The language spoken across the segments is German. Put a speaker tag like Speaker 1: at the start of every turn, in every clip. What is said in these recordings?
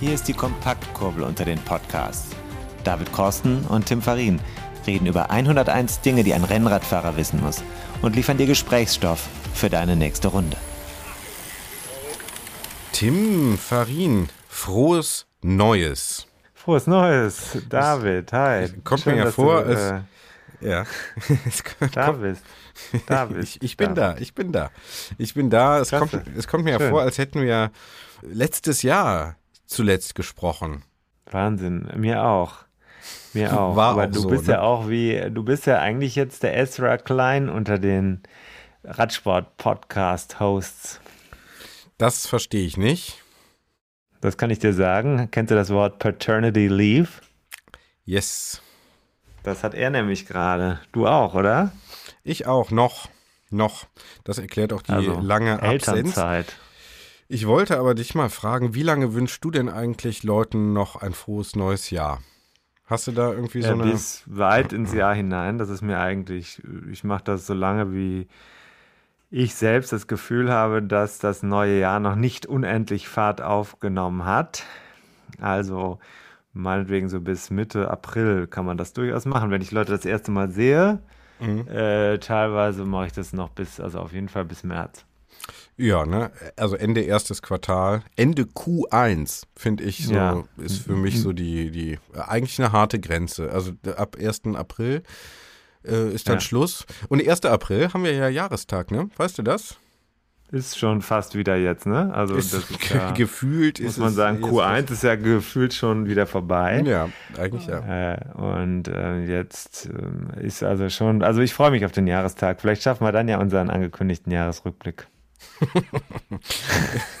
Speaker 1: Hier ist die Kompaktkurbel unter den Podcasts. David Korsten und Tim Farin reden über 101 Dinge, die ein Rennradfahrer wissen muss und liefern dir Gesprächsstoff für deine nächste Runde.
Speaker 2: Tim Farin, frohes Neues.
Speaker 3: Frohes Neues, David, hi.
Speaker 2: Kommt
Speaker 3: Schön,
Speaker 2: mir ja vor,
Speaker 3: du,
Speaker 2: als,
Speaker 3: äh,
Speaker 2: ja. Es kommt-
Speaker 3: da bist. Da bist.
Speaker 2: ich, ich bin da, ich bin da. Ich bin da. Es,
Speaker 3: Klasse.
Speaker 2: kommt, es kommt mir ja
Speaker 3: Schön.
Speaker 2: vor, als hätten wir letztes Jahr zuletzt gesprochen.
Speaker 3: Wahnsinn, mir auch. Mir auch.
Speaker 2: War
Speaker 3: Aber
Speaker 2: auch
Speaker 3: du
Speaker 2: so,
Speaker 3: bist
Speaker 2: ne?
Speaker 3: ja auch wie, du bist ja eigentlich jetzt der Ezra Klein unter den Radsport-Podcast-Hosts.
Speaker 2: Das verstehe ich nicht.
Speaker 3: Das kann ich dir sagen. Kennst du das Wort Paternity Leave?
Speaker 2: Yes.
Speaker 3: Das hat er nämlich gerade. Du auch, oder?
Speaker 2: Ich auch, noch. Noch. Das erklärt auch die
Speaker 3: Also,
Speaker 2: lange Absenz.
Speaker 3: Elternzeit.
Speaker 2: Ich wollte aber dich mal fragen, wie lange wünschst du denn eigentlich Leuten noch ein frohes neues Jahr? Hast du da irgendwie so
Speaker 3: Ja,
Speaker 2: eine.
Speaker 3: bis weit ins Jahr hinein. Das ist mir eigentlich, ich mache das so lange, wie ich selbst das Gefühl habe, dass das neue Jahr noch nicht unendlich Fahrt aufgenommen hat. Also meinetwegen so bis Mitte April kann man das durchaus machen. Wenn ich Leute das erste Mal sehe,
Speaker 2: Mhm.
Speaker 3: äh, teilweise mache ich das noch bis, also auf jeden Fall bis März.
Speaker 2: Ja, ne? Also Ende erstes Quartal. Ende Q1, finde ich so,
Speaker 3: Ja.
Speaker 2: ist für mich so die, die, eigentlich eine harte Grenze. Also ab 1. April äh, ist dann
Speaker 3: Ja.
Speaker 2: Schluss. Und 1. April haben wir ja Jahrestag, ne? Weißt du das?
Speaker 3: Ist schon fast wieder jetzt, ne? Also
Speaker 2: Ist,
Speaker 3: das ist ja,
Speaker 2: gefühlt
Speaker 3: muss
Speaker 2: ist
Speaker 3: man sagen,
Speaker 2: jetzt
Speaker 3: Q1 ist ja gefühlt schon wieder vorbei.
Speaker 2: Ja, eigentlich ja.
Speaker 3: Äh, und äh, jetzt ähm, ist also schon, also ich freue mich auf den Jahrestag. Vielleicht schaffen wir dann ja unseren angekündigten Jahresrückblick.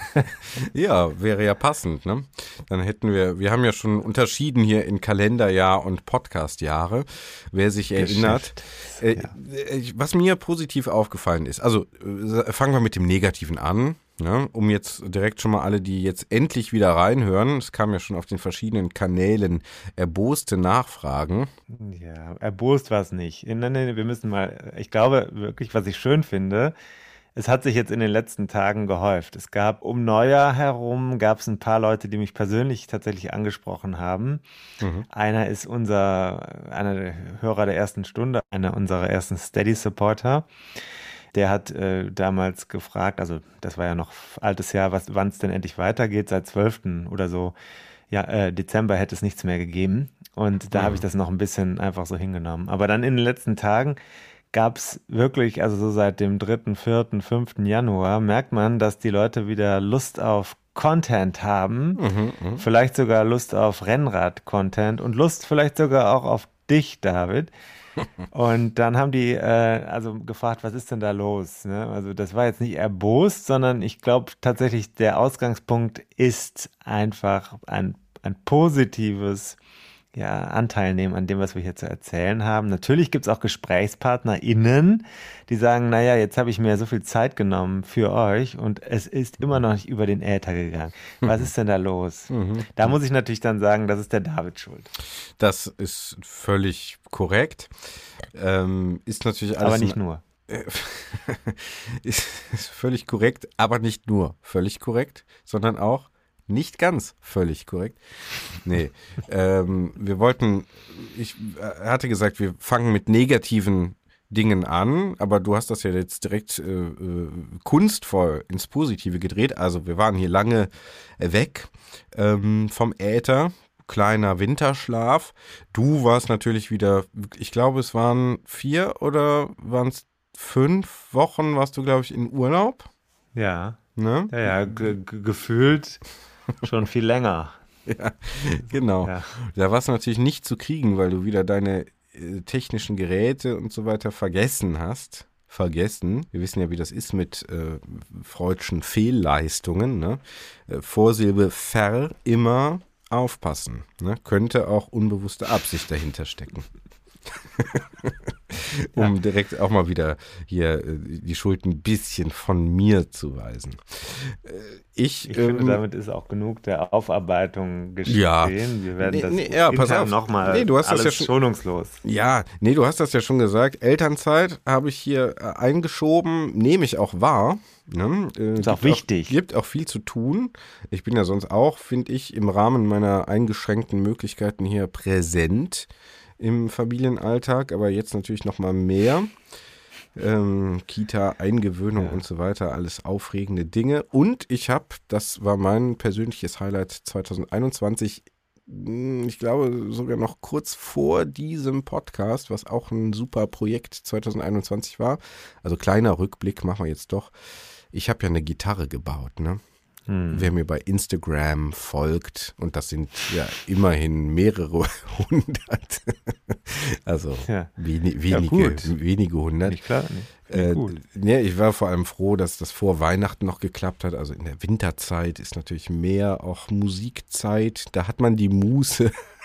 Speaker 2: Ja, wäre ja passend, ne? Dann hätten wir, wir haben ja schon unterschieden hier in Kalenderjahr und Podcastjahre. Wer sich erinnert, äh, äh, was mir positiv aufgefallen ist, also äh, fangen wir mit dem Negativen an. Ne, um jetzt direkt schon mal alle, die jetzt endlich wieder reinhören, es kam ja schon auf den verschiedenen Kanälen erboste Nachfragen.
Speaker 3: Ja, erbost war es nicht. Nein, nein, wir müssen mal, ich glaube wirklich, was ich schön finde, es hat sich jetzt in den letzten Tagen gehäuft. Es gab um Neujahr herum, gab es ein paar Leute, die mich persönlich tatsächlich angesprochen haben. Einer ist unser, einer der Hörer der ersten Stunde, einer unserer ersten Steady-Supporter. Der hat äh, damals gefragt, also das war ja noch altes Jahr, wann es denn endlich weitergeht, seit 12. oder so. Ja, äh, Dezember hätte es nichts mehr gegeben. Und da habe ich das noch ein bisschen einfach so hingenommen. Aber dann in den letzten Tagen gab es wirklich, also so seit dem 3., 4., 5. Januar, merkt man, dass die Leute wieder Lust auf Content haben, vielleicht sogar Lust auf Rennrad-Content und Lust vielleicht sogar auch auf dich, David. Und dann haben die äh, also gefragt, was ist denn da los? Ne? Also das war jetzt nicht erbost, sondern ich glaube tatsächlich, der Ausgangspunkt ist einfach ein, ein positives ja, Anteil nehmen an dem, was wir hier zu erzählen haben. Natürlich gibt es auch GesprächspartnerInnen, die sagen, naja, jetzt habe ich mir so viel Zeit genommen für euch und es ist immer noch nicht über den Äther gegangen. Was ist denn da los? Da muss ich natürlich dann sagen, das ist der David schuld.
Speaker 2: Das ist völlig korrekt. Ähm, ist natürlich alles
Speaker 3: Aber nicht nur.
Speaker 2: ist, ist völlig korrekt, aber nicht nur völlig korrekt, sondern auch nicht ganz völlig korrekt. Nee, ähm, wir wollten, ich äh, hatte gesagt, wir fangen mit negativen Dingen an, aber du hast das ja jetzt direkt äh, äh, kunstvoll ins Positive gedreht. Also wir waren hier lange weg ähm, vom Äther, kleiner Winterschlaf. Du warst natürlich wieder, ich glaube, es waren vier oder waren es fünf Wochen, warst du, glaube ich, in Urlaub.
Speaker 3: Ja,
Speaker 2: Ne?
Speaker 3: ja, ja ge ge gefühlt schon viel länger.
Speaker 2: Ja, genau.
Speaker 3: Ja.
Speaker 2: Da warst du natürlich nicht zu kriegen, weil du wieder deine äh, technischen Geräte und so weiter vergessen hast, vergessen. Wir wissen ja, wie das ist mit äh, freudschen Fehlleistungen. Ne? Äh, Vorsilbe ver immer aufpassen. Ne? Könnte auch unbewusste Absicht dahinter stecken. um ja. direkt auch mal wieder hier äh, die Schuld ein bisschen von mir zu weisen.
Speaker 3: Äh, ich, ich ähm, finde, damit ist auch genug der Aufarbeitung geschehen. Ja, Wir werden nee, das nee, ja, pass auf. nochmal nee, du hast alles das ja schon, schonungslos.
Speaker 2: Ja, nee, du hast das ja schon gesagt. Elternzeit habe ich hier äh, eingeschoben, nehme ich auch wahr.
Speaker 3: Ne? Äh, ist auch wichtig.
Speaker 2: Auch, gibt auch viel zu tun. Ich bin ja sonst auch, finde ich, im Rahmen meiner eingeschränkten Möglichkeiten hier präsent im Familienalltag, aber jetzt natürlich noch mal mehr. Ähm, Kita, Eingewöhnung ja. und so weiter, alles aufregende Dinge. Und ich habe, das war mein persönliches Highlight 2021, hm, ich glaube sogar noch kurz vor diesem Podcast, was auch ein super Projekt 2021 war. Also kleiner Rückblick machen wir jetzt doch. Ich habe ja eine Gitarre gebaut, ne? Hm. Wer mir bei Instagram folgt, und das sind ja immerhin mehrere hundert, also ja. weni, wenige, ja, wenige hundert. Nicht klar, nicht. Äh, ja, ich war vor allem froh, dass das vor Weihnachten noch geklappt hat. Also in der Winterzeit ist natürlich mehr auch Musikzeit. Da hat man die Muße,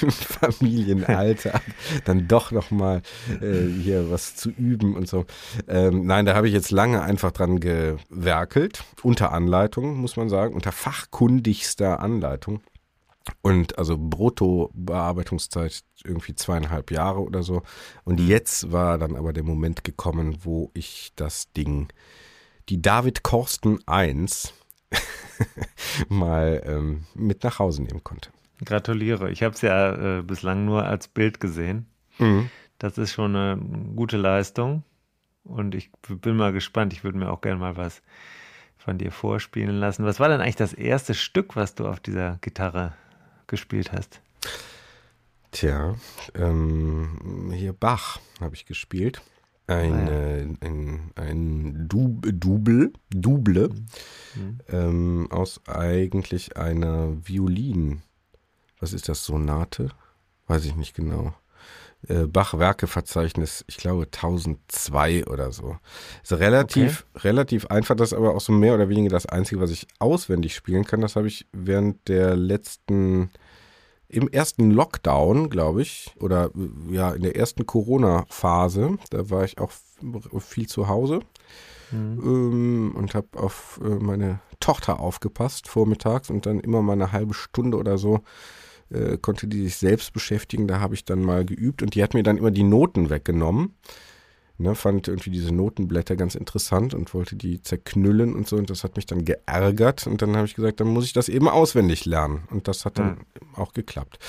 Speaker 2: im Familienalltag dann doch nochmal äh, hier was zu üben und so. Ähm, nein, da habe ich jetzt lange einfach dran gewerkelt, unter Anleitung, muss man sagen, unter fachkundigster Anleitung. Und also Brutto-Bearbeitungszeit irgendwie zweieinhalb Jahre oder so. Und jetzt war dann aber der Moment gekommen, wo ich das Ding, die David Korsten 1, mal ähm, mit nach Hause nehmen konnte.
Speaker 3: Gratuliere. Ich habe es ja äh, bislang nur als Bild gesehen. Mhm. Das ist schon eine gute Leistung. Und ich bin mal gespannt. Ich würde mir auch gerne mal was von dir vorspielen lassen. Was war denn eigentlich das erste Stück, was du auf dieser Gitarre gespielt hast?
Speaker 2: Tja, ähm, hier Bach habe ich gespielt. Ein, ja. ein, ein Dub, Double, Double mhm. ähm, aus eigentlich einer Violin. Was ist das? Sonate? Weiß ich nicht genau. Äh, Bach-Werke-Verzeichnis, ich glaube 1002 oder so. Ist relativ, okay. relativ einfach, das ist aber auch so mehr oder weniger das Einzige, was ich auswendig spielen kann. Das habe ich während der letzten im ersten Lockdown, glaube ich, oder ja, in der ersten Corona-Phase, da war ich auch viel zu Hause mhm. ähm, und habe auf äh, meine Tochter aufgepasst vormittags und dann immer mal eine halbe Stunde oder so äh, konnte die sich selbst beschäftigen. Da habe ich dann mal geübt und die hat mir dann immer die Noten weggenommen. Ne, fand irgendwie diese Notenblätter ganz interessant und wollte die zerknüllen und so. Und das hat mich dann geärgert. Und dann habe ich gesagt, dann muss ich das eben auswendig lernen. Und das hat dann mhm. auch geklappt.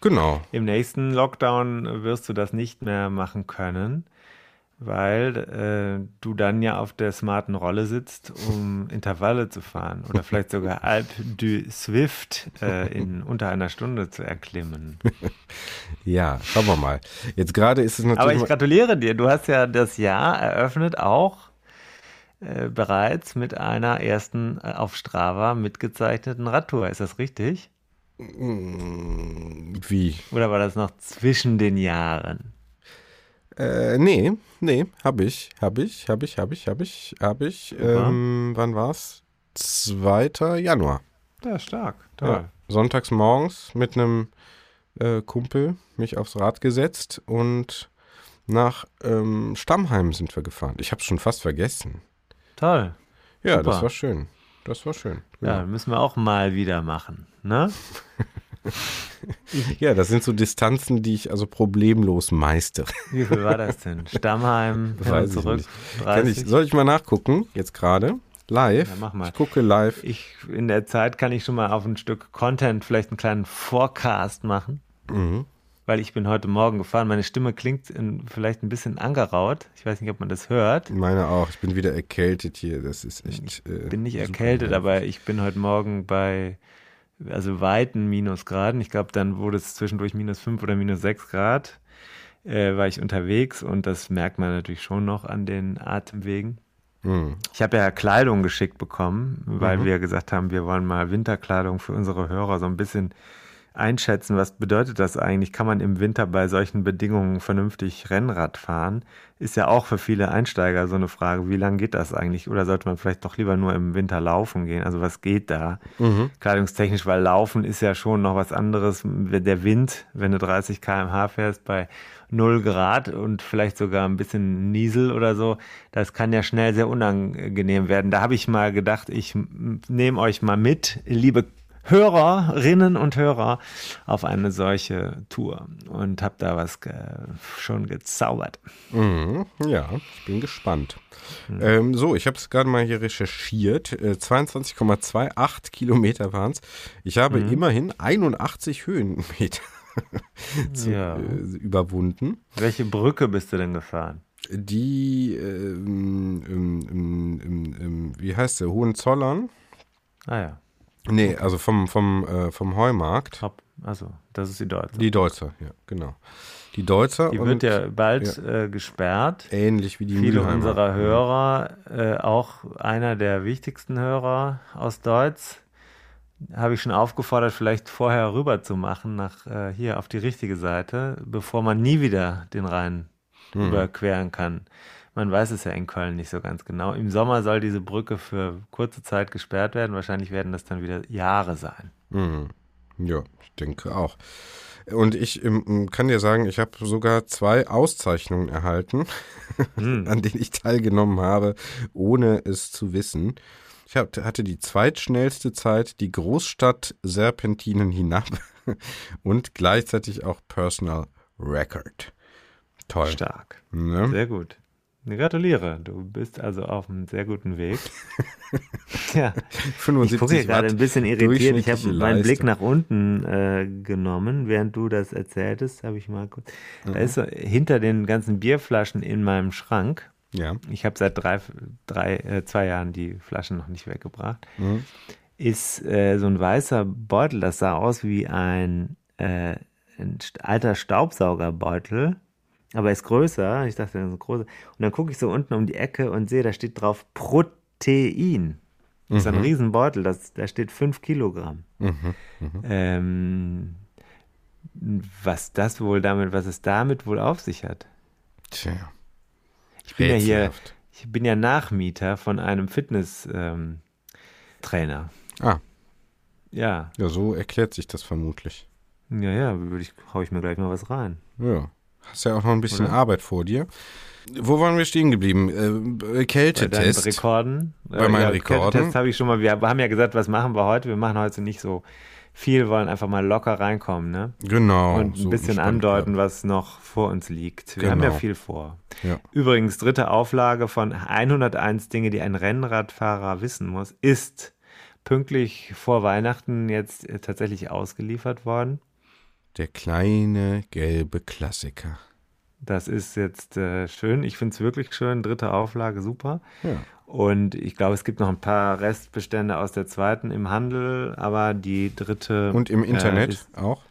Speaker 2: Genau.
Speaker 3: Im nächsten Lockdown wirst du das nicht mehr machen können weil äh, du dann ja auf der smarten Rolle sitzt, um Intervalle zu fahren oder vielleicht sogar Alp du Swift äh, in unter einer Stunde zu erklimmen.
Speaker 2: Ja, schauen wir mal. Jetzt gerade ist es natürlich.
Speaker 3: Aber ich gratuliere dir. Du hast ja das Jahr eröffnet auch äh, bereits mit einer ersten äh, auf Strava mitgezeichneten Radtour. Ist das richtig?
Speaker 2: Wie?
Speaker 3: Oder war das noch zwischen den Jahren?
Speaker 2: Äh, nee, nee, hab ich, hab ich, hab ich, hab ich, hab ich, hab ich. Ähm, wann war's? 2. Januar.
Speaker 3: Ja, stark. Toll. Ja,
Speaker 2: sonntags morgens mit einem äh, Kumpel mich aufs Rad gesetzt und nach ähm, Stammheim sind wir gefahren. Ich hab's schon fast vergessen.
Speaker 3: Toll.
Speaker 2: Ja, Super. das war schön. Das war schön.
Speaker 3: Ja, ja müssen wir auch mal wieder machen, ne?
Speaker 2: ja, das sind so Distanzen, die ich also problemlos meistere.
Speaker 3: Wie viel war das denn? Stammheim, Weiß zurück?
Speaker 2: Ich, soll ich mal nachgucken, jetzt gerade? Live? Ja,
Speaker 3: mach mal.
Speaker 2: Ich gucke live.
Speaker 3: Ich, in der Zeit kann ich schon mal auf ein Stück Content vielleicht einen kleinen Forecast machen. Mhm. Weil ich bin heute Morgen gefahren. Meine Stimme klingt in, vielleicht ein bisschen angeraut. Ich weiß nicht, ob man das hört.
Speaker 2: Meine auch. Ich bin wieder erkältet hier. Das ist echt. Ich
Speaker 3: äh, bin nicht erkältet, aber ich bin heute Morgen bei also weiten Minusgraden. Ich glaube, dann wurde es zwischendurch minus 5 oder minus 6 Grad, äh, war ich unterwegs und das merkt man natürlich schon noch an den Atemwegen. Mhm. Ich habe ja Kleidung geschickt bekommen, weil mhm. wir gesagt haben, wir wollen mal Winterkleidung für unsere Hörer so ein bisschen einschätzen, was bedeutet das eigentlich? Kann man im Winter bei solchen Bedingungen vernünftig Rennrad fahren? Ist ja auch für viele Einsteiger so eine Frage, wie lange geht das eigentlich? Oder sollte man vielleicht doch lieber nur im Winter laufen gehen? Also was geht da? Mhm. Kleidungstechnisch, weil Laufen ist ja schon noch was anderes. Der Wind, wenn du 30 km/h fährst bei 0 Grad und vielleicht sogar ein bisschen Niesel oder so, das kann ja schnell sehr unangenehm werden. Da habe ich mal gedacht, ich nehme euch mal mit, liebe Hörerinnen und Hörer auf eine solche Tour und habe da was ge schon gezaubert.
Speaker 2: Mhm, ja, ich bin gespannt. Mhm. Ähm, so, ich habe es gerade mal hier recherchiert. Äh, 22,28 Kilometer waren es. Ich habe mhm. immerhin 81 Höhenmeter zu, ja. äh, überwunden.
Speaker 3: Welche Brücke bist du denn gefahren?
Speaker 2: Die, ähm, ähm, ähm, wie heißt der, Hohenzollern.
Speaker 3: Ah ja.
Speaker 2: Nee, also vom, vom, äh, vom Heumarkt.
Speaker 3: Top. Also, das ist die Deutsche.
Speaker 2: Die Deutsche, ja, genau. Die Deutsche.
Speaker 3: Die wird ja bald ja. Äh, gesperrt.
Speaker 2: Ähnlich wie die
Speaker 3: Viele Mülheimer. unserer Hörer, äh, auch einer der wichtigsten Hörer aus Deutsch, habe ich schon aufgefordert, vielleicht vorher rüber zu machen, nach äh, hier auf die richtige Seite, bevor man nie wieder den Rhein hm. überqueren kann. Man weiß es ja in Köln nicht so ganz genau. Im Sommer soll diese Brücke für kurze Zeit gesperrt werden. Wahrscheinlich werden das dann wieder Jahre sein.
Speaker 2: Mhm. Ja, ich denke auch. Und ich ähm, kann dir sagen, ich habe sogar zwei Auszeichnungen erhalten, mhm. an denen ich teilgenommen habe, ohne es zu wissen. Ich hab, hatte die zweitschnellste Zeit, die Großstadt Serpentinen hinab und gleichzeitig auch Personal Record. Toll.
Speaker 3: Stark. Ne? Sehr gut. Gratuliere, du bist also auf einem sehr guten Weg.
Speaker 2: ja, 75
Speaker 3: ich gucke gerade ein bisschen irritiert. Ich habe meinen Blick nach unten äh, genommen, während du das erzähltest. Habe ich mal kurz. Mhm. Da ist so hinter den ganzen Bierflaschen in meinem Schrank.
Speaker 2: Ja.
Speaker 3: Ich habe seit drei, drei, äh, zwei Jahren die Flaschen noch nicht weggebracht. Mhm. Ist äh, so ein weißer Beutel. Das sah aus wie ein, äh, ein alter Staubsaugerbeutel aber er ist größer. Ich dachte, er ist größer. Und dann gucke ich so unten um die Ecke und sehe, da steht drauf Protein. Das ist ein mhm. Riesenbeutel, das, da steht 5 Kilogramm. Mhm. Mhm. Ähm, was das wohl damit, was es damit wohl auf sich hat.
Speaker 2: Tja.
Speaker 3: Ich bin ja hier, ich bin ja Nachmieter von einem Fitness-Trainer. Ähm,
Speaker 2: ah.
Speaker 3: Ja.
Speaker 2: Ja, so erklärt sich das vermutlich.
Speaker 3: Ja, ja, ich, hau ich mir gleich mal was rein.
Speaker 2: Ja. Hast ja auch noch ein bisschen Oder? Arbeit vor dir. Wo waren wir stehen geblieben? Äh, Kältetest.
Speaker 3: Bei Rekorden.
Speaker 2: Bei meinen ja, Rekorden.
Speaker 3: Kältetest habe ich schon mal. Wir haben ja gesagt, was machen wir heute? Wir machen heute nicht so viel, wollen einfach mal locker reinkommen, ne?
Speaker 2: Genau.
Speaker 3: Und ein so bisschen andeuten, was noch vor uns liegt. Wir genau. haben ja viel vor.
Speaker 2: Ja.
Speaker 3: Übrigens, dritte Auflage von 101 Dinge, die ein Rennradfahrer wissen muss, ist pünktlich vor Weihnachten jetzt äh, tatsächlich ausgeliefert worden.
Speaker 2: Der kleine gelbe Klassiker.
Speaker 3: Das ist jetzt äh, schön. Ich finde es wirklich schön. Dritte Auflage, super.
Speaker 2: Ja.
Speaker 3: Und ich glaube, es gibt noch ein paar Restbestände aus der zweiten im Handel, aber die dritte.
Speaker 2: Und im Internet äh, auch?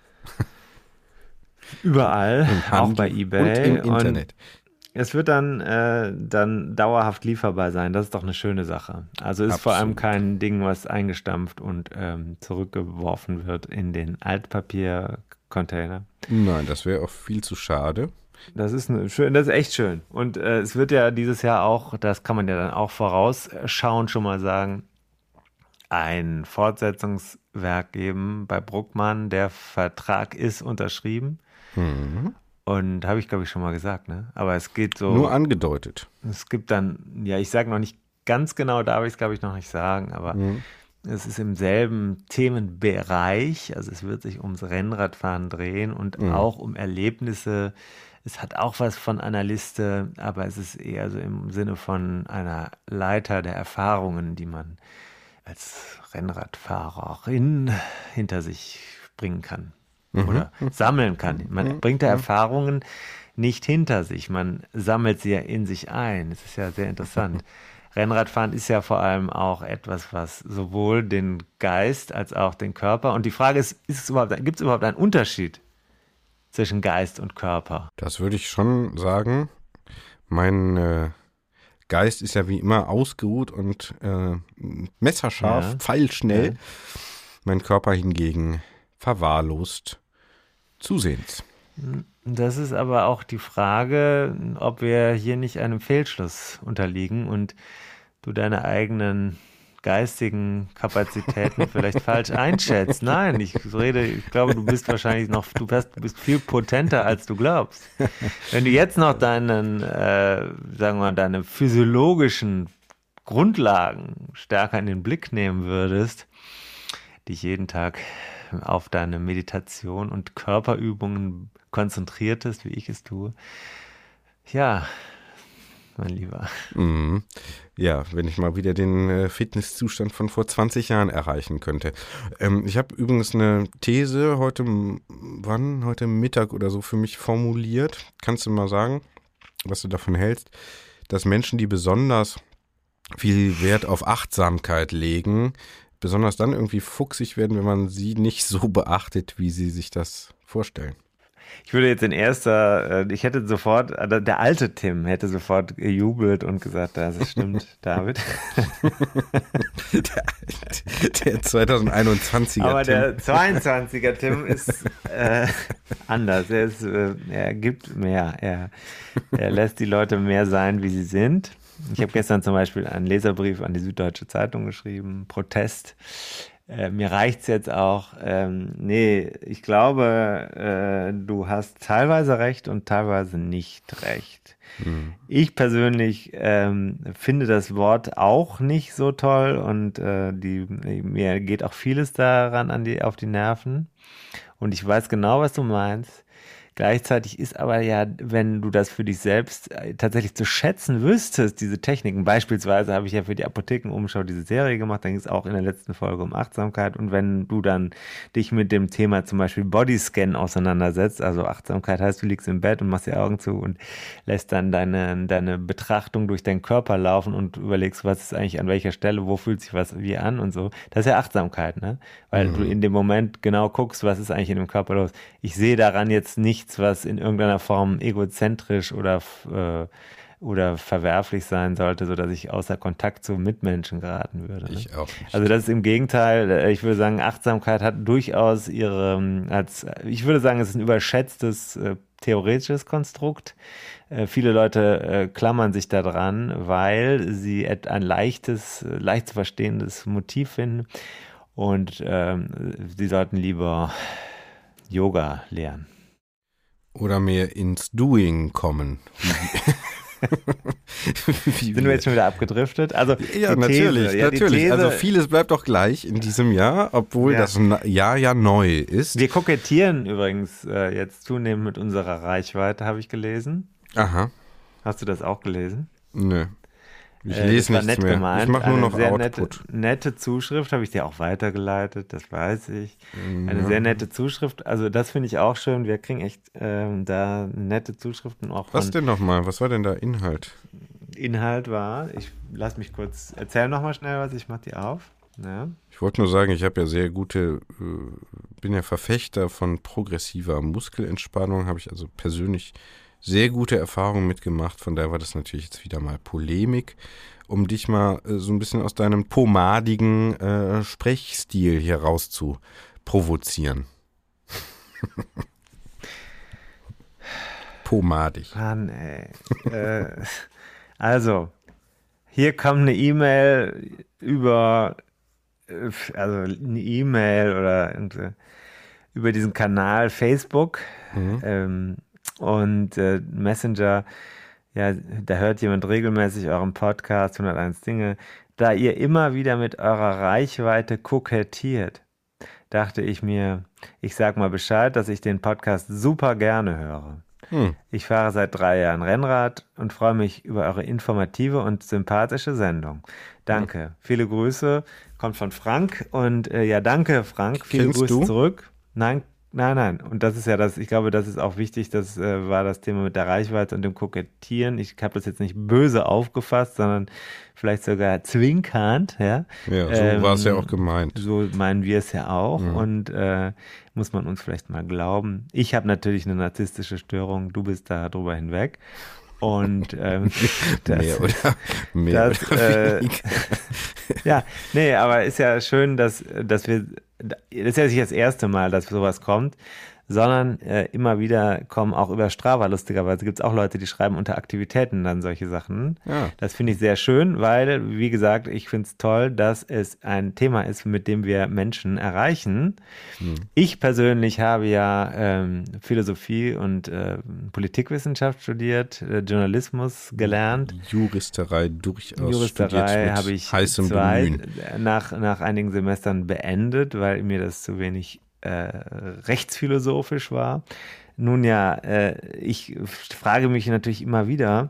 Speaker 3: Überall, auch bei eBay.
Speaker 2: Und im Internet.
Speaker 3: Und es wird dann, äh, dann dauerhaft lieferbar sein. Das ist doch eine schöne Sache. Also ist Absolut. vor allem kein Ding, was eingestampft und ähm, zurückgeworfen wird in den Altpapier, Container.
Speaker 2: Nein, das wäre auch viel zu schade.
Speaker 3: Das ist, eine, schön, das ist echt schön. Und äh, es wird ja dieses Jahr auch, das kann man ja dann auch vorausschauen, schon mal sagen, ein Fortsetzungswerk geben bei Bruckmann. Der Vertrag ist unterschrieben.
Speaker 2: Mhm.
Speaker 3: Und habe ich, glaube ich, schon mal gesagt, ne? Aber es geht so.
Speaker 2: Nur angedeutet.
Speaker 3: Es gibt dann, ja, ich sage noch nicht ganz genau, darf ich es, glaube ich, noch nicht sagen, aber mhm. Es ist im selben Themenbereich, also es wird sich ums Rennradfahren drehen und mhm. auch um Erlebnisse. Es hat auch was von einer Liste, aber es ist eher so im Sinne von einer Leiter der Erfahrungen, die man als Rennradfahrerin hinter sich bringen kann mhm. oder sammeln kann. Man mhm. bringt da Erfahrungen nicht hinter sich, man sammelt sie ja in sich ein. Das ist ja sehr interessant. Rennradfahren ist ja vor allem auch etwas, was sowohl den Geist als auch den Körper. Und die Frage ist, ist es überhaupt, gibt es überhaupt einen Unterschied zwischen Geist und Körper?
Speaker 2: Das würde ich schon sagen. Mein äh, Geist ist ja wie immer ausgeruht und äh, messerscharf, ja. pfeilschnell. Ja. Mein Körper hingegen verwahrlost zusehends.
Speaker 3: Das ist aber auch die Frage, ob wir hier nicht einem Fehlschluss unterliegen und du deine eigenen geistigen Kapazitäten vielleicht falsch einschätzt. Nein, ich rede, ich glaube, du bist wahrscheinlich noch, du bist, du bist viel potenter, als du glaubst. Wenn du jetzt noch deinen, äh, sagen wir mal, deine physiologischen Grundlagen stärker in den Blick nehmen würdest, dich jeden Tag auf deine Meditation und Körperübungen konzentriertest, wie ich es tue. Ja, mein Lieber.
Speaker 2: Mhm. Ja, wenn ich mal wieder den äh, Fitnesszustand von vor 20 Jahren erreichen könnte. Ähm, ich habe übrigens eine These heute, wann? Heute Mittag oder so für mich formuliert. Kannst du mal sagen, was du davon hältst, dass Menschen, die besonders viel Wert auf Achtsamkeit legen, besonders dann irgendwie fuchsig werden, wenn man sie nicht so beachtet, wie sie sich das vorstellen.
Speaker 3: Ich würde jetzt in erster, äh, ich hätte sofort, äh, der alte Tim hätte sofort gejubelt und gesagt, das stimmt, David.
Speaker 2: der, der 2021er
Speaker 3: Aber
Speaker 2: Tim.
Speaker 3: der 22er Tim ist äh, anders. Er, ist, äh, er gibt mehr. Er, er lässt die Leute mehr sein, wie sie sind. Ich habe gestern zum Beispiel einen Leserbrief an die Süddeutsche Zeitung geschrieben, Protest äh, mir reicht's jetzt auch. Ähm, nee, ich glaube, äh, du hast teilweise recht und teilweise nicht recht. Mhm. Ich persönlich ähm, finde das Wort auch nicht so toll und äh, die, mir geht auch vieles daran an die, auf die Nerven. Und ich weiß genau, was du meinst. Gleichzeitig ist aber ja, wenn du das für dich selbst äh, tatsächlich zu schätzen wüsstest, diese Techniken, beispielsweise habe ich ja für die Apothekenumschau diese Serie gemacht, dann ging es auch in der letzten Folge um Achtsamkeit und wenn du dann dich mit dem Thema zum Beispiel Bodyscan auseinandersetzt, also Achtsamkeit heißt, du liegst im Bett und machst die Augen zu und lässt dann deine, deine Betrachtung durch deinen Körper laufen und überlegst, was ist eigentlich an welcher Stelle, wo fühlt sich was wie an und so. Das ist ja Achtsamkeit, ne? Weil mhm. du in dem Moment genau guckst, was ist eigentlich in dem Körper los. Ich sehe daran jetzt nicht nichts, was in irgendeiner Form egozentrisch oder, äh, oder verwerflich sein sollte, sodass ich außer Kontakt zu Mitmenschen geraten würde.
Speaker 2: Ne? Ich auch nicht.
Speaker 3: Also das ist im Gegenteil, äh, ich würde sagen, Achtsamkeit hat durchaus ihre, ähm, als, ich würde sagen, es ist ein überschätztes äh, theoretisches Konstrukt. Äh, viele Leute äh, klammern sich daran, weil sie ein leichtes, leicht zu verstehendes Motiv finden. Und ähm, sie sollten lieber Yoga lernen.
Speaker 2: Oder mehr ins Doing kommen.
Speaker 3: Sind wir jetzt schon wieder abgedriftet? Also
Speaker 2: ja, natürlich, ja, natürlich. also vieles bleibt doch gleich in diesem Jahr, obwohl ja. das Jahr ja neu ist.
Speaker 3: Wir kokettieren übrigens äh, jetzt zunehmend mit unserer Reichweite, habe ich gelesen.
Speaker 2: Aha.
Speaker 3: Hast du das auch gelesen?
Speaker 2: Nö. Ich äh, lese nichts mehr. Gemeint. Ich mache nur noch sehr
Speaker 3: Output. Nette, nette Zuschrift habe ich dir auch weitergeleitet, das weiß ich. Eine ja. sehr nette Zuschrift. Also das finde ich auch schön. Wir kriegen echt ähm, da nette Zuschriften auch.
Speaker 2: Was denn nochmal? Was war denn da Inhalt?
Speaker 3: Inhalt war, ich lass mich kurz, erzähl nochmal schnell was, ich mache die auf. Ja.
Speaker 2: Ich wollte nur sagen, ich habe ja sehr gute, äh, bin ja Verfechter von progressiver Muskelentspannung, habe ich also persönlich sehr gute Erfahrungen mitgemacht. Von daher war das natürlich jetzt wieder mal Polemik, um dich mal äh, so ein bisschen aus deinem pomadigen äh, Sprechstil hier raus zu provozieren. Pomadig.
Speaker 3: Mann, ey. äh, also, hier kam eine E-Mail über, äh, also eine E-Mail oder über diesen Kanal Facebook. Mhm. Ähm, und äh, Messenger, ja, da hört jemand regelmäßig euren Podcast 101 Dinge. Da ihr immer wieder mit eurer Reichweite kokettiert, dachte ich mir, ich sag mal Bescheid, dass ich den Podcast super gerne höre. Hm. Ich fahre seit drei Jahren Rennrad und freue mich über eure informative und sympathische Sendung. Danke. Hm. Viele Grüße. Kommt von Frank. Und äh, ja, danke, Frank. Viele Kennst Grüße du? zurück. Nein, Nein, nein. Und das ist ja das, ich glaube, das ist auch wichtig, das äh, war das Thema mit der Reichweite und dem Kokettieren. Ich habe das jetzt nicht böse aufgefasst, sondern vielleicht sogar zwinkernd, ja.
Speaker 2: Ja, so ähm, war es ja auch gemeint.
Speaker 3: So meinen wir es ja auch. Mhm. Und äh, muss man uns vielleicht mal glauben. Ich habe natürlich eine narzisstische Störung, du bist da drüber hinweg. Und ähm,
Speaker 2: das, mehr oder mehr
Speaker 3: das, oder äh, ja, nee, aber ist ja schön, dass, dass wir das ist ja nicht das erste Mal, dass sowas kommt, sondern äh, immer wieder kommen auch über Strava, lustigerweise gibt es auch Leute, die schreiben unter Aktivitäten dann solche Sachen.
Speaker 2: Ja.
Speaker 3: Das finde ich sehr schön, weil, wie gesagt, ich finde es toll, dass es ein Thema ist, mit dem wir Menschen erreichen.
Speaker 2: Hm.
Speaker 3: Ich persönlich habe ja ähm, Philosophie und äh, Politikwissenschaft studiert, äh, Journalismus gelernt.
Speaker 2: Juristerei durchaus
Speaker 3: Juristerei habe ich zwei,
Speaker 2: Bemühen.
Speaker 3: nach, nach einigen Semestern beendet, weil mir das zu wenig rechtsphilosophisch war. Nun ja, äh, ich frage mich natürlich immer wieder,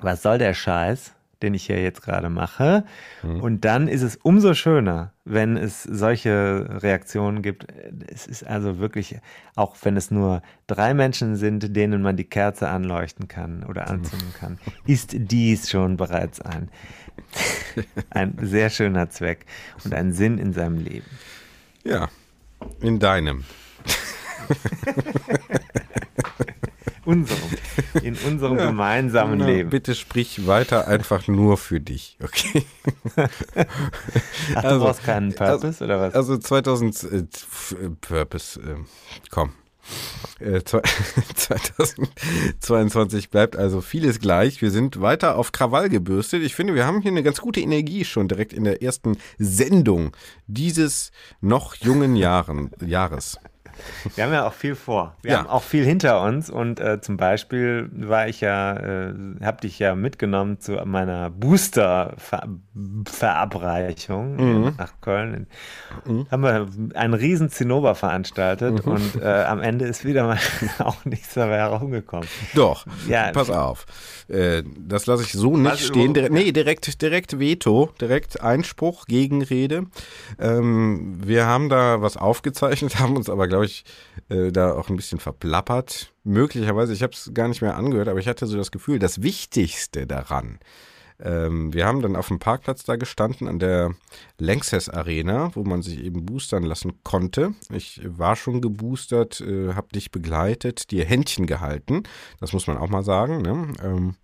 Speaker 3: was soll der Scheiß, den ich hier jetzt gerade mache? Und dann ist es umso schöner, wenn es solche Reaktionen gibt. Es ist also wirklich, auch wenn es nur drei Menschen sind, denen man die Kerze anleuchten kann oder anzünden kann, ist dies schon bereits ein, ein sehr schöner Zweck und ein Sinn in seinem Leben.
Speaker 2: Ja, in deinem.
Speaker 3: Unserem, in unserem
Speaker 2: Ja.
Speaker 3: gemeinsamen
Speaker 2: Na,
Speaker 3: Leben.
Speaker 2: Bitte sprich weiter einfach nur für dich, okay?
Speaker 3: Ach, du
Speaker 2: Also,
Speaker 3: brauchst keinen Purpose oder was?
Speaker 2: Also 2000 äh, äh, Purpose, äh, komm. Äh, zwei- 2022 bleibt also vieles gleich. Wir sind weiter auf Krawall gebürstet. Ich finde, wir haben hier eine ganz gute Energie schon direkt in der ersten Sendung dieses noch jungen Jahren, Jahres.
Speaker 3: Wir haben ja auch viel vor. Wir
Speaker 2: Ja.
Speaker 3: haben auch viel hinter uns und äh, zum Beispiel war ich ja, äh, hab dich ja mitgenommen zu meiner Booster-Verabreichung
Speaker 2: Mhm.
Speaker 3: nach Köln. Haben wir einen riesen Zinnober veranstaltet
Speaker 2: Mhm.
Speaker 3: und äh, am Ende ist wieder mal auch nichts dabei herumgekommen.
Speaker 2: Doch,
Speaker 3: Ja.
Speaker 2: pass auf. Äh, das lasse ich so nicht
Speaker 3: Was,
Speaker 2: stehen. Direkt, nee, direkt, direkt Veto, direkt Einspruch, Gegenrede. Ähm, wir haben da was aufgezeichnet, haben uns aber, glaube ich, äh, da auch ein bisschen verplappert. Möglicherweise, ich habe es gar nicht mehr angehört, aber ich hatte so das Gefühl, das Wichtigste daran, ähm, wir haben dann auf dem Parkplatz da gestanden an der Lanxess Arena, wo man sich eben boostern lassen konnte. Ich war schon geboostert, äh, habe dich begleitet, dir Händchen gehalten. Das muss man auch mal sagen. Ne? Ähm,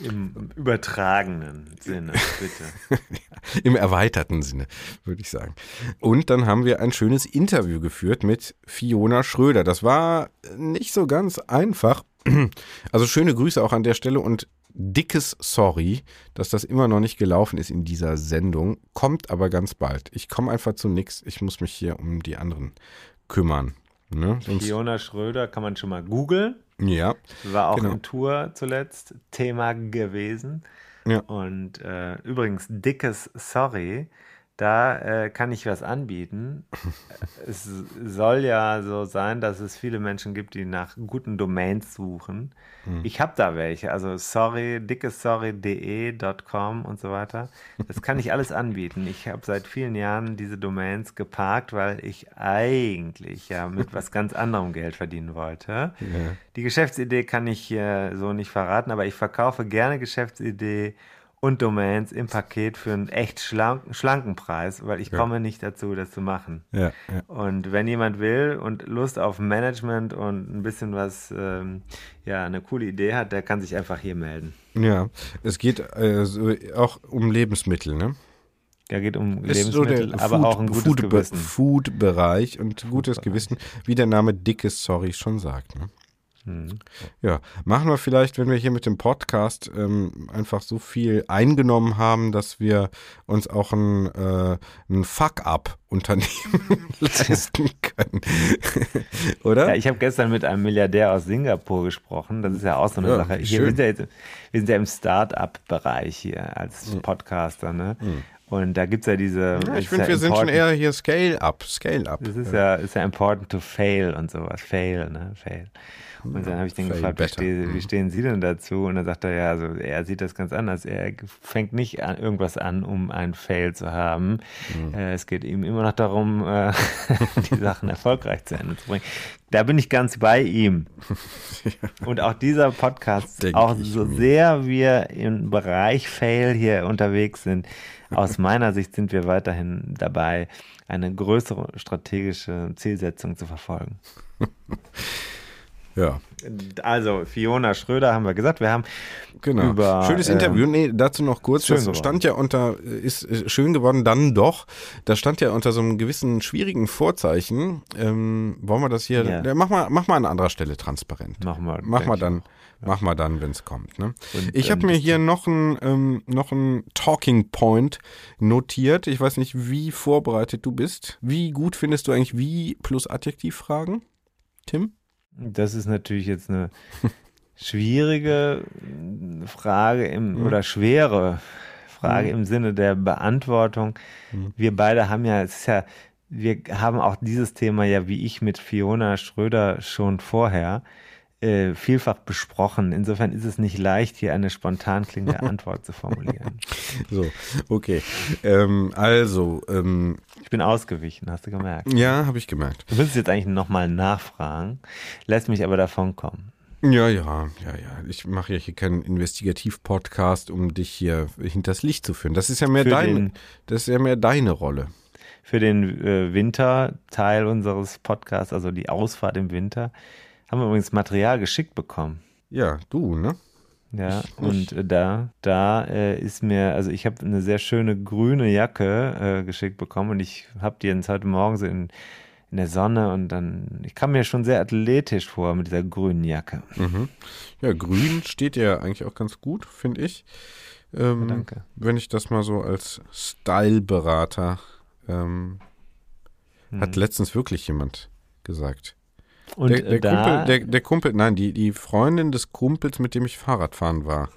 Speaker 3: Im übertragenen Sinne, bitte.
Speaker 2: Im erweiterten Sinne, würde ich sagen. Und dann haben wir ein schönes Interview geführt mit Fiona Schröder. Das war nicht so ganz einfach. Also schöne Grüße auch an der Stelle und dickes Sorry, dass das immer noch nicht gelaufen ist in dieser Sendung. Kommt aber ganz bald. Ich komme einfach zu nix. Ich muss mich hier um die anderen kümmern. Ne?
Speaker 3: Fiona Schröder kann man schon mal googeln.
Speaker 2: Ja,
Speaker 3: War auch
Speaker 2: Genau.
Speaker 3: in Tour zuletzt Thema gewesen.
Speaker 2: Ja.
Speaker 3: Und äh, übrigens, dickes Sorry, da äh, kann ich was anbieten. es soll ja so sein, dass es viele Menschen gibt, die nach guten Domains suchen. Ich habe da welche, also sorry, dickessorry.de.com und so weiter. Das kann ich alles anbieten. Ich habe seit vielen Jahren diese Domains geparkt, weil ich eigentlich ja mit was ganz anderem Geld verdienen wollte. Die Geschäftsidee kann ich hier so nicht verraten, aber ich verkaufe gerne Geschäftsidee und Domains im Paket für einen echt schlanken, schlanken Preis, weil ich komme nicht dazu, das zu machen.
Speaker 2: ja, ja.
Speaker 3: Und wenn jemand will und Lust auf Management und ein bisschen was, ähm, ja, eine coole Idee hat, der kann sich einfach hier melden.
Speaker 2: Ja, es geht äh, so auch um Lebensmittel, ne?
Speaker 3: Da geht um
Speaker 2: Ist so
Speaker 3: Lebensmittel,
Speaker 2: der
Speaker 3: aber
Speaker 2: Food-
Speaker 3: auch ein gutes
Speaker 2: Food-
Speaker 3: Gewissen.
Speaker 2: Food-Bereich und gutes Gewissen, wie der Name Dickes Sorry schon sagt. Ne?
Speaker 3: Mhm.
Speaker 2: Ja, machen wir vielleicht, wenn wir hier mit dem Podcast ähm, einfach so viel eingenommen haben, dass wir uns auch ein, äh, ein Fuck-up-Unternehmen leisten können. Oder?
Speaker 3: Ja, ich habe gestern mit einem Milliardär aus Singapur gesprochen. Das ist ja auch so eine
Speaker 2: Ja,
Speaker 3: Sache. Hier, wir, sind ja jetzt, wir sind ja im Start-up-Bereich hier als Podcaster. Ne? Und da gibt es ja diese.
Speaker 2: ja, ich finde,
Speaker 3: ja
Speaker 2: wir sind schon eher hier Scale-up, Scale-up.
Speaker 3: Das ist ja, ist ja important to fail und sowas. Fail, ne? Fail. Und dann habe ich den gefragt, wie,
Speaker 2: better.
Speaker 3: ste wie
Speaker 2: Mhm.
Speaker 3: stehen Sie denn dazu? Und dann sagt er, ja, also er sieht das ganz anders. Er fängt nicht an, irgendwas an, um ein Fail zu haben.
Speaker 2: Mhm.
Speaker 3: Äh, es geht ihm immer noch darum, äh, die Sachen erfolgreich zu Ende zu bringen. Da bin ich ganz bei ihm. Und auch dieser Podcast,
Speaker 2: Denk
Speaker 3: auch so
Speaker 2: mir.
Speaker 3: sehr wir im Bereich Fail hier unterwegs sind, aus meiner Sicht sind wir weiterhin dabei, eine größere strategische Zielsetzung zu verfolgen.
Speaker 2: Ja.
Speaker 3: Also, Fiona Schröder haben wir gesagt. Wir haben
Speaker 2: Genau.
Speaker 3: über.
Speaker 2: Schönes
Speaker 3: äh,
Speaker 2: Interview. Nee, dazu noch kurz.
Speaker 3: schön
Speaker 2: Das
Speaker 3: geworden.
Speaker 2: stand ja unter, ist schön geworden, dann doch. Das stand ja unter so einem gewissen schwierigen Vorzeichen. Ähm, wollen wir das hier,
Speaker 3: Ja.
Speaker 2: ja. mach, mal, mach mal an anderer Stelle transparent.
Speaker 3: Machen wir.
Speaker 2: Mach mal dann, mach mal dann, wenn es kommt. Ne?
Speaker 3: Und,
Speaker 2: Ich habe
Speaker 3: ähm,
Speaker 2: mir hier noch ein, ähm, noch ein Talking Point notiert. Ich weiß nicht, wie vorbereitet du bist. Wie gut findest du eigentlich wie plus Adjektivfragen, Tim?
Speaker 3: Das ist natürlich jetzt eine schwierige Frage im,
Speaker 2: Mhm.
Speaker 3: oder schwere Frage
Speaker 2: Mhm.
Speaker 3: im Sinne der Beantwortung.
Speaker 2: Mhm.
Speaker 3: Wir beide haben ja, es ist ja, wir haben auch dieses Thema ja wie ich mit Fiona Schröder schon vorher äh, vielfach besprochen. Insofern ist es nicht leicht, hier eine spontan klingende Antwort zu formulieren.
Speaker 2: So, okay. Ähm, also, ähm,
Speaker 3: Ich bin ausgewichen, hast du gemerkt.
Speaker 2: ja, habe ich gemerkt.
Speaker 3: Du willst jetzt eigentlich nochmal nachfragen, lässt mich aber davon kommen.
Speaker 2: Ja, ja, ja, ja. Ich mache ja hier keinen Investigativ-Podcast, um dich hier hinters Licht zu führen. Das ist ja mehr
Speaker 3: Für
Speaker 2: dein, das ist ja mehr deine Rolle.
Speaker 3: Für den äh, Winterteil unseres Podcasts, also die Ausfahrt im Winter, haben wir übrigens Material geschickt bekommen.
Speaker 2: Ja, du, ne?
Speaker 3: Ja, und äh, da, da äh, ist mir, also ich habe eine sehr schöne grüne Jacke äh, geschickt bekommen und ich habe die jetzt heute Morgen so in, in der Sonne und dann, ich kam mir schon sehr athletisch vor mit dieser grünen Jacke.
Speaker 2: Mhm. Ja, grün steht ja eigentlich auch ganz gut, finde ich. Ähm,
Speaker 3: Danke.
Speaker 2: Wenn ich das mal so als Styleberater, ähm, hat
Speaker 3: Hm.
Speaker 2: letztens wirklich jemand gesagt.
Speaker 3: Und
Speaker 2: der, der, Kumpel, der, der Kumpel, nein, die, die Freundin des Kumpels, mit dem ich Fahrradfahren war,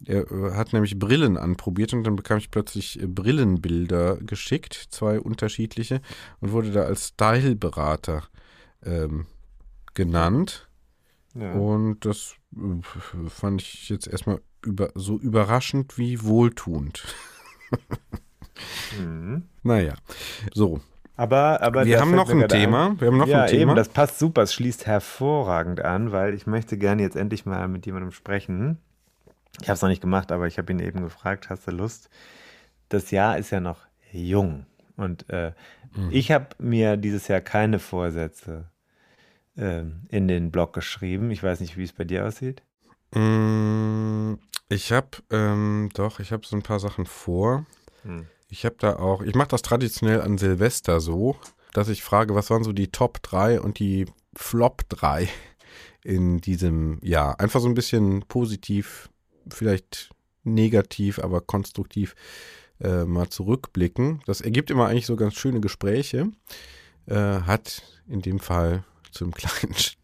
Speaker 2: der äh, hat nämlich Brillen anprobiert und dann bekam ich plötzlich äh, Brillenbilder geschickt, zwei unterschiedliche, und wurde da als Styleberater ähm, genannt.
Speaker 3: ja.
Speaker 2: Und das äh, fand ich jetzt erstmal über, so überraschend wie wohltuend.
Speaker 3: Mhm.
Speaker 2: Naja, so.
Speaker 3: Aber, aber
Speaker 2: wir haben noch ein Thema. Wir haben noch
Speaker 3: ja,
Speaker 2: ein Thema.
Speaker 3: eben, das passt super. Es schließt hervorragend an, weil ich möchte gerne jetzt endlich mal mit jemandem sprechen. Ich habe es noch nicht gemacht, aber ich habe ihn eben gefragt, hast du Lust? Das Jahr ist ja noch jung und äh,
Speaker 2: Mhm.
Speaker 3: ich habe mir dieses Jahr keine Vorsätze ähm, in den Blog geschrieben. Ich weiß nicht, wie es bei dir aussieht.
Speaker 2: Mm, Ich habe, ähm, doch, ich habe so ein paar Sachen vor.
Speaker 3: Hm.
Speaker 2: Ich habe da auch, ich mache das traditionell an Silvester so, dass ich frage, was waren so die Top 3 und die Flop 3 in diesem Jahr. Einfach so ein bisschen positiv, vielleicht negativ, aber konstruktiv äh, mal zurückblicken. Das ergibt immer eigentlich so ganz schöne Gespräche. Äh, hat in dem Fall zum kleinen Sch-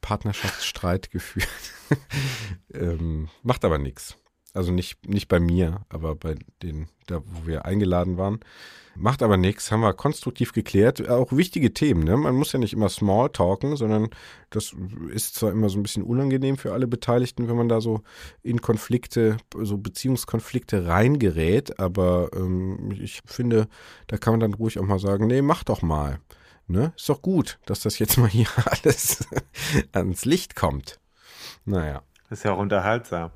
Speaker 2: Partnerschaftsstreit geführt. ähm, macht aber nichts. Also nicht, nicht bei mir, aber bei den, da wo wir eingeladen waren. Macht aber nichts, haben wir konstruktiv geklärt. Auch wichtige Themen, ne? Man muss ja nicht immer small talken, sondern das ist zwar immer so ein bisschen unangenehm für alle Beteiligten, wenn man da so in Konflikte, so Beziehungskonflikte reingerät, aber ähm, ich finde, da kann man dann ruhig auch mal sagen, nee, mach doch mal. Ne? Ist doch gut, dass das jetzt mal hier alles ans Licht kommt. Naja.
Speaker 3: Das ist ja auch unterhaltsam.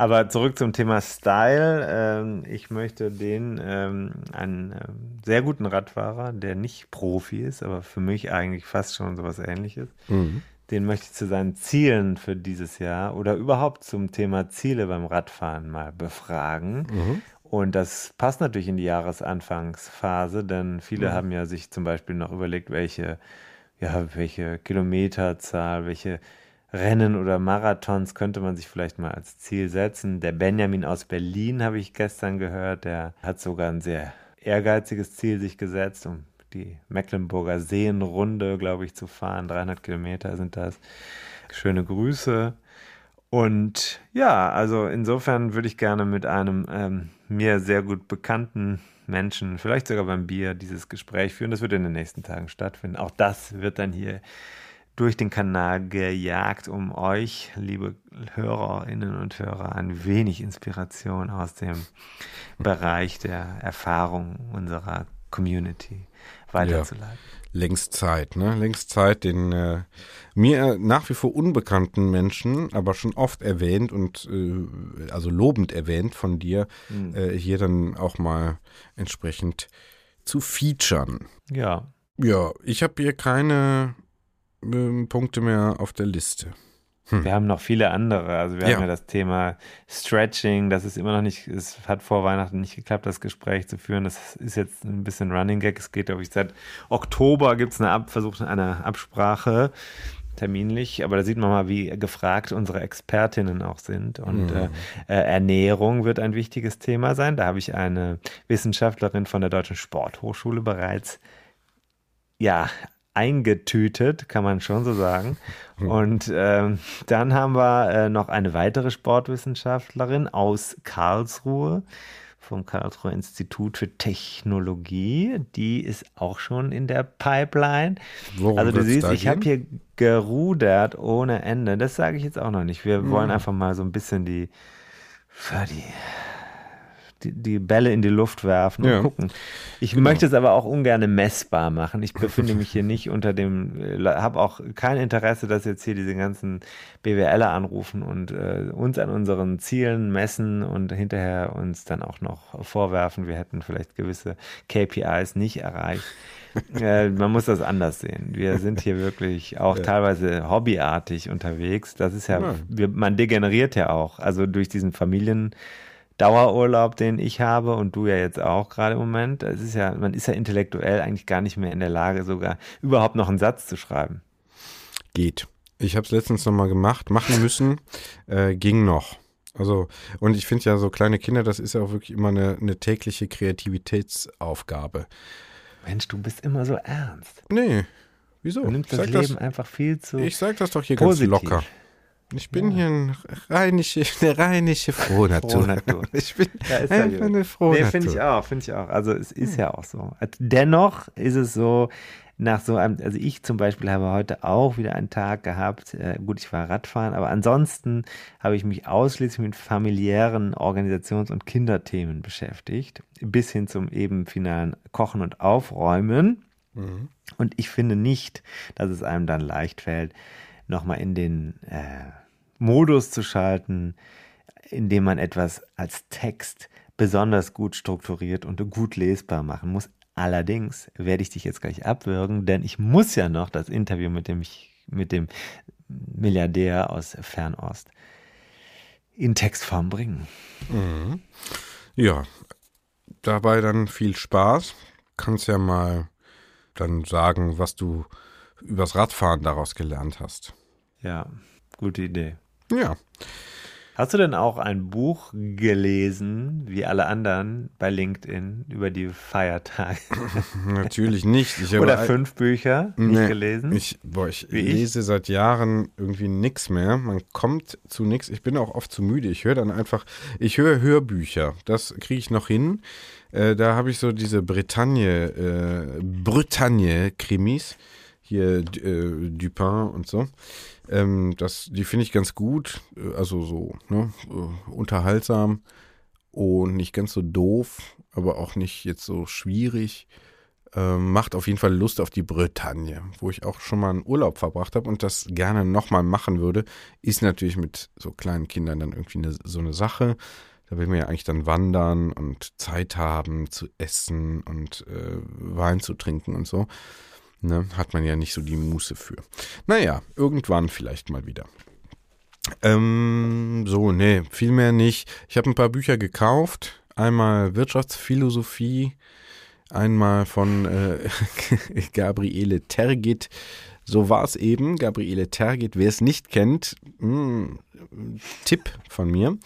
Speaker 3: Aber zurück zum Thema Style. Ähm, ich möchte den, ähm, einen ähm, sehr guten Radfahrer, der nicht Profi ist, aber für mich eigentlich fast schon sowas ähnliches,
Speaker 2: Mhm.
Speaker 3: den möchte ich zu seinen Zielen für dieses Jahr oder überhaupt zum Thema Ziele beim Radfahren mal befragen.
Speaker 2: Mhm.
Speaker 3: Und das passt natürlich in die Jahresanfangsphase, denn viele
Speaker 2: Mhm.
Speaker 3: haben ja sich zum Beispiel noch überlegt, welche, ja, welche Kilometerzahl, welche Rennen oder Marathons könnte man sich vielleicht mal als Ziel setzen. Der Benjamin aus Berlin habe ich gestern gehört, der hat sogar ein sehr ehrgeiziges Ziel sich gesetzt, um die Mecklenburger Seenrunde, glaube ich, zu fahren. 300 Kilometer sind das. Schöne Grüße. Und ja, also insofern würde ich gerne mit einem ähm, mir sehr gut bekannten Menschen, vielleicht sogar beim Bier, dieses Gespräch führen. Das wird in den nächsten Tagen stattfinden. Auch das wird dann hier durch den Kanal gejagt, um euch, liebe Hörerinnen und Hörer, ein wenig Inspiration aus dem Bereich der Erfahrung unserer Community weiterzuleiten.
Speaker 2: Längst Zeit, ne? Längst Zeit, den äh, mir nach wie vor unbekannten Menschen, aber schon oft erwähnt und äh, also lobend erwähnt von dir,
Speaker 3: Mhm.
Speaker 2: äh, hier dann auch mal entsprechend zu featuren.
Speaker 3: Ja,
Speaker 2: Ja, ich habe hier keine ähm, Punkte mehr auf der Liste.
Speaker 3: Hm. Wir haben noch viele andere. Also wir
Speaker 2: Ja.
Speaker 3: haben ja das Thema Stretching. Das ist immer noch nicht, es hat vor Weihnachten nicht geklappt, das Gespräch zu führen. Das ist jetzt ein bisschen Running Gag. Es geht, glaube ich, seit Oktober gibt es eine Ab versucht eine Absprache terminlich, aber da sieht man mal, wie gefragt unsere Expertinnen auch sind. Und äh, äh, Ernährung wird ein wichtiges Thema sein. Da habe ich eine Wissenschaftlerin von der Deutschen Sporthochschule bereits ja, eingetütet, kann man schon so sagen. Und ähm, dann haben wir äh, noch eine weitere Sportwissenschaftlerin aus Karlsruhe vom Karlsruher Institut für Technologie. Die ist auch schon in der Pipeline.
Speaker 2: Worum
Speaker 3: also du siehst, ich habe hier gerudert ohne Ende. Das sage ich jetzt auch noch nicht. Wir wollen einfach mal so ein bisschen die, die, die, die Bälle in die Luft werfen und
Speaker 2: Ja.
Speaker 3: gucken. Ich möchte es aber auch ungern messbar machen. Ich befinde mich hier nicht unter dem, habe auch kein Interesse, dass jetzt hier diese ganzen BWLer anrufen und äh, uns an unseren Zielen messen und hinterher uns dann auch noch vorwerfen, wir hätten vielleicht gewisse KPIs nicht erreicht. äh, man muss das anders sehen. Wir sind hier wirklich auch teilweise hobbyartig unterwegs. Das ist ja,
Speaker 2: Ja.
Speaker 3: wir, man degeneriert ja auch. Also durch diesen Familien, Dauerurlaub, den ich habe und du ja jetzt auch gerade im Moment, es ist ja, man ist ja intellektuell eigentlich gar nicht mehr in der Lage, sogar überhaupt noch einen Satz zu schreiben.
Speaker 2: Geht. Ich habe es letztens nochmal gemacht, machen müssen, äh, ging noch. Also, und ich finde ja so kleine Kinder, das ist ja auch wirklich immer eine, eine tägliche Kreativitätsaufgabe.
Speaker 3: Mensch, du bist immer so ernst.
Speaker 2: Nee, wieso?
Speaker 3: Du nimmst das Leben
Speaker 2: das,
Speaker 3: einfach viel zu
Speaker 2: ich sag das doch hier
Speaker 3: positiv.
Speaker 2: ganz locker. Ich bin hier ein rheinische, eine rheinische Frohnatur.
Speaker 3: Frohnatur.
Speaker 2: Ich bin
Speaker 3: Ja, ist ja
Speaker 2: einfach
Speaker 3: gut.
Speaker 2: eine Frohnatur.
Speaker 3: Nee, finde ich auch, finde ich auch. Also es ist ja auch so. Dennoch ist es so, nach so einem, also ich zum Beispiel habe heute auch wieder einen Tag gehabt, äh, gut, ich war Radfahren, aber ansonsten habe ich mich ausschließlich mit familiären Organisations- und Kinderthemen beschäftigt, bis hin zum eben finalen Kochen und Aufräumen. Und ich finde nicht, dass es einem dann leicht fällt, nochmal in den äh, Modus zu schalten, indem man etwas als Text besonders gut strukturiert und gut lesbar machen muss. Allerdings werde ich dich jetzt gleich abwürgen, denn ich muss ja noch das Interview mit dem, mit dem Milliardär aus Fernost in Textform bringen.
Speaker 2: Ja, dabei dann viel Spaß. Kannst ja mal dann sagen, was du übers Radfahren daraus gelernt hast.
Speaker 3: Ja, gute Idee.
Speaker 2: Ja,
Speaker 3: Hast du denn auch ein Buch gelesen, wie alle anderen bei LinkedIn, über die Feiertage?
Speaker 2: natürlich nicht. Ich habe
Speaker 3: Oder fünf Bücher nicht
Speaker 2: Nee,
Speaker 3: gelesen?
Speaker 2: Ich, boah, ich
Speaker 3: Wie ich?
Speaker 2: lese seit Jahren irgendwie nichts mehr. Man kommt zu nichts. Ich bin auch oft zu müde. Ich höre dann einfach, ich höre Hörbücher. Das kriege ich noch hin. Äh, da habe ich so diese Bretagne, äh, Bretagne-Krimis. Hier äh, Dupin und so. Ähm, das, die finde ich ganz gut. Äh, Also so, ne, äh, unterhaltsam und nicht ganz so doof, aber auch nicht jetzt so schwierig. Ähm, macht auf jeden Fall Lust auf die Bretagne, wo ich auch schon mal einen Urlaub verbracht habe und das gerne nochmal machen würde, ist natürlich mit so kleinen Kindern dann irgendwie eine, so eine Sache. Da will man ja eigentlich dann wandern und Zeit haben zu essen und äh, Wein zu trinken und so. Ne? Hat man ja nicht so die Muße für. Naja, irgendwann vielleicht mal wieder. Ähm, so, nee, viel mehr nicht. Ich habe ein paar Bücher gekauft. Einmal Wirtschaftsphilosophie, einmal von äh, Gabriele Tergit. So war es eben. Gabriele Tergit, wer es nicht kennt, mh, Tipp von mir.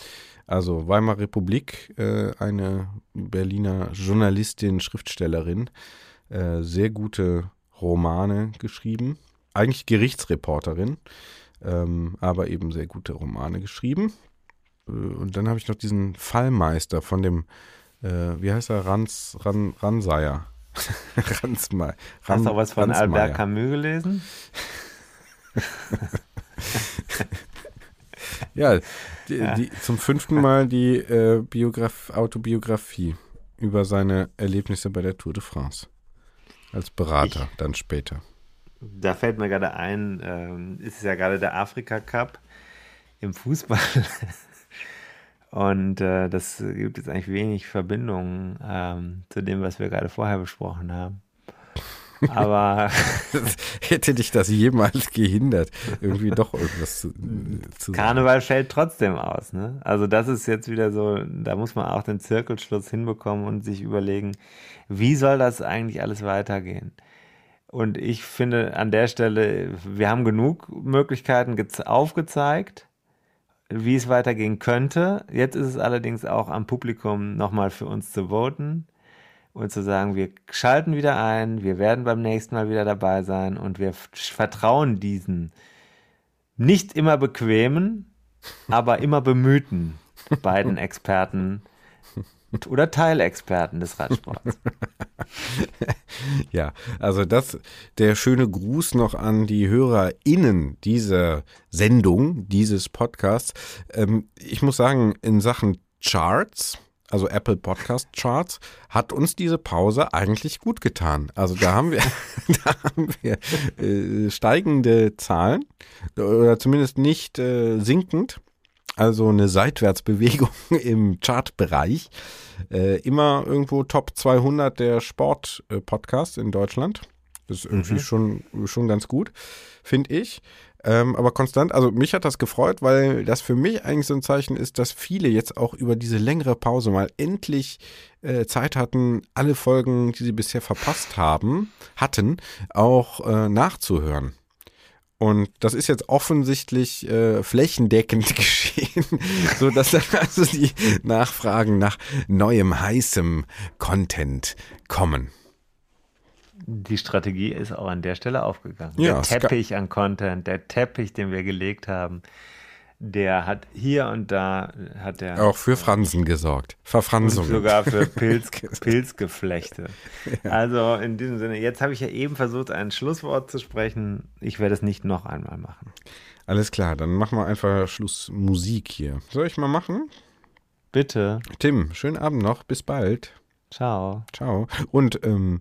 Speaker 2: Also Weimarer Republik, äh, eine Berliner Journalistin, Schriftstellerin, äh, sehr gute Romane geschrieben. Eigentlich Gerichtsreporterin, ähm, aber eben sehr gute Romane geschrieben. Äh, Und dann habe ich noch diesen Fallmeister von dem, äh, wie heißt er, Rans, Ran, Ranseier. Ransmeier.
Speaker 3: Hast du auch was von
Speaker 2: Ransmeier.
Speaker 3: Albert Camus gelesen?
Speaker 2: Ja, die,
Speaker 3: Ja.
Speaker 2: Die, zum fünften Mal die äh, Biograf Autobiografie über seine Erlebnisse bei der Tour de France. Als Berater dann später.
Speaker 3: Da fällt mir gerade ein, ähm, ist ja gerade der Afrika Cup im Fußball. Und äh, das gibt jetzt eigentlich wenig Verbindungen ähm, zu dem, was wir gerade vorher besprochen haben. Aber
Speaker 2: hätte dich das jemals gehindert, irgendwie doch irgendwas zu, zu
Speaker 3: Karneval fällt trotzdem aus. Ne? Also das ist jetzt wieder so, da muss man auch den Zirkelschluss hinbekommen und sich überlegen, wie soll das eigentlich alles weitergehen? Und ich finde an der Stelle, wir haben genug Möglichkeiten aufgezeigt, wie es weitergehen könnte. Jetzt ist es allerdings auch am Publikum nochmal für uns zu voten und zu sagen, wir schalten wieder ein, wir werden beim nächsten Mal wieder dabei sein und wir vertrauen diesen nicht immer bequemen, aber immer bemühten beiden Experten oder Teilexperten des Radsports.
Speaker 2: ja, also das, der schöne Gruß noch an die HörerInnen dieser Sendung, dieses Podcasts. Ähm, ich muss sagen, in Sachen Charts, also Apple Podcast Charts, hat uns diese Pause eigentlich gut getan. Also da haben wir, da haben wir äh, steigende Zahlen oder zumindest nicht äh, sinkend. Also eine Seitwärtsbewegung im Chartbereich. Äh, immer irgendwo Top 200 der Sport-Podcasts in Deutschland. Das ist irgendwie mhm. schon, schon ganz gut, finde ich. Ähm, aber konstant, also mich hat das gefreut, weil das für mich eigentlich so ein Zeichen ist, dass viele jetzt auch über diese längere Pause mal endlich äh, Zeit hatten, alle Folgen, die sie bisher verpasst haben, hatten, auch äh, nachzuhören. Und das ist jetzt offensichtlich äh, flächendeckend geschehen, so dass dann also die Nachfragen nach neuem heißem Content kommen.
Speaker 3: Die Strategie ist auch an der Stelle aufgegangen. Ja, der Teppich an Content, der Teppich, den wir gelegt haben, der hat hier und da hat der
Speaker 2: auch für Fransen gesorgt, Verfransungen.
Speaker 3: sogar für Pilz, Pilzgeflechte. Ja. Also in diesem Sinne, jetzt habe ich ja eben versucht, ein Schlusswort zu sprechen. Ich werde es nicht noch einmal machen.
Speaker 2: Alles klar, dann machen wir einfach Schlussmusik hier. Soll ich mal machen?
Speaker 3: Bitte.
Speaker 2: Tim, schönen Abend noch. Bis bald.
Speaker 3: Ciao.
Speaker 2: Ciao. Und ähm,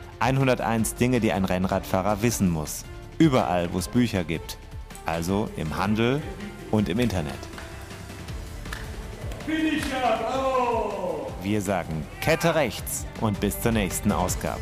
Speaker 1: 101 Dinge, die ein Rennradfahrer wissen muss. Überall, wo es Bücher gibt. Also im Handel und im Internet. Wir sagen Kette rechts und bis zur nächsten Ausgabe.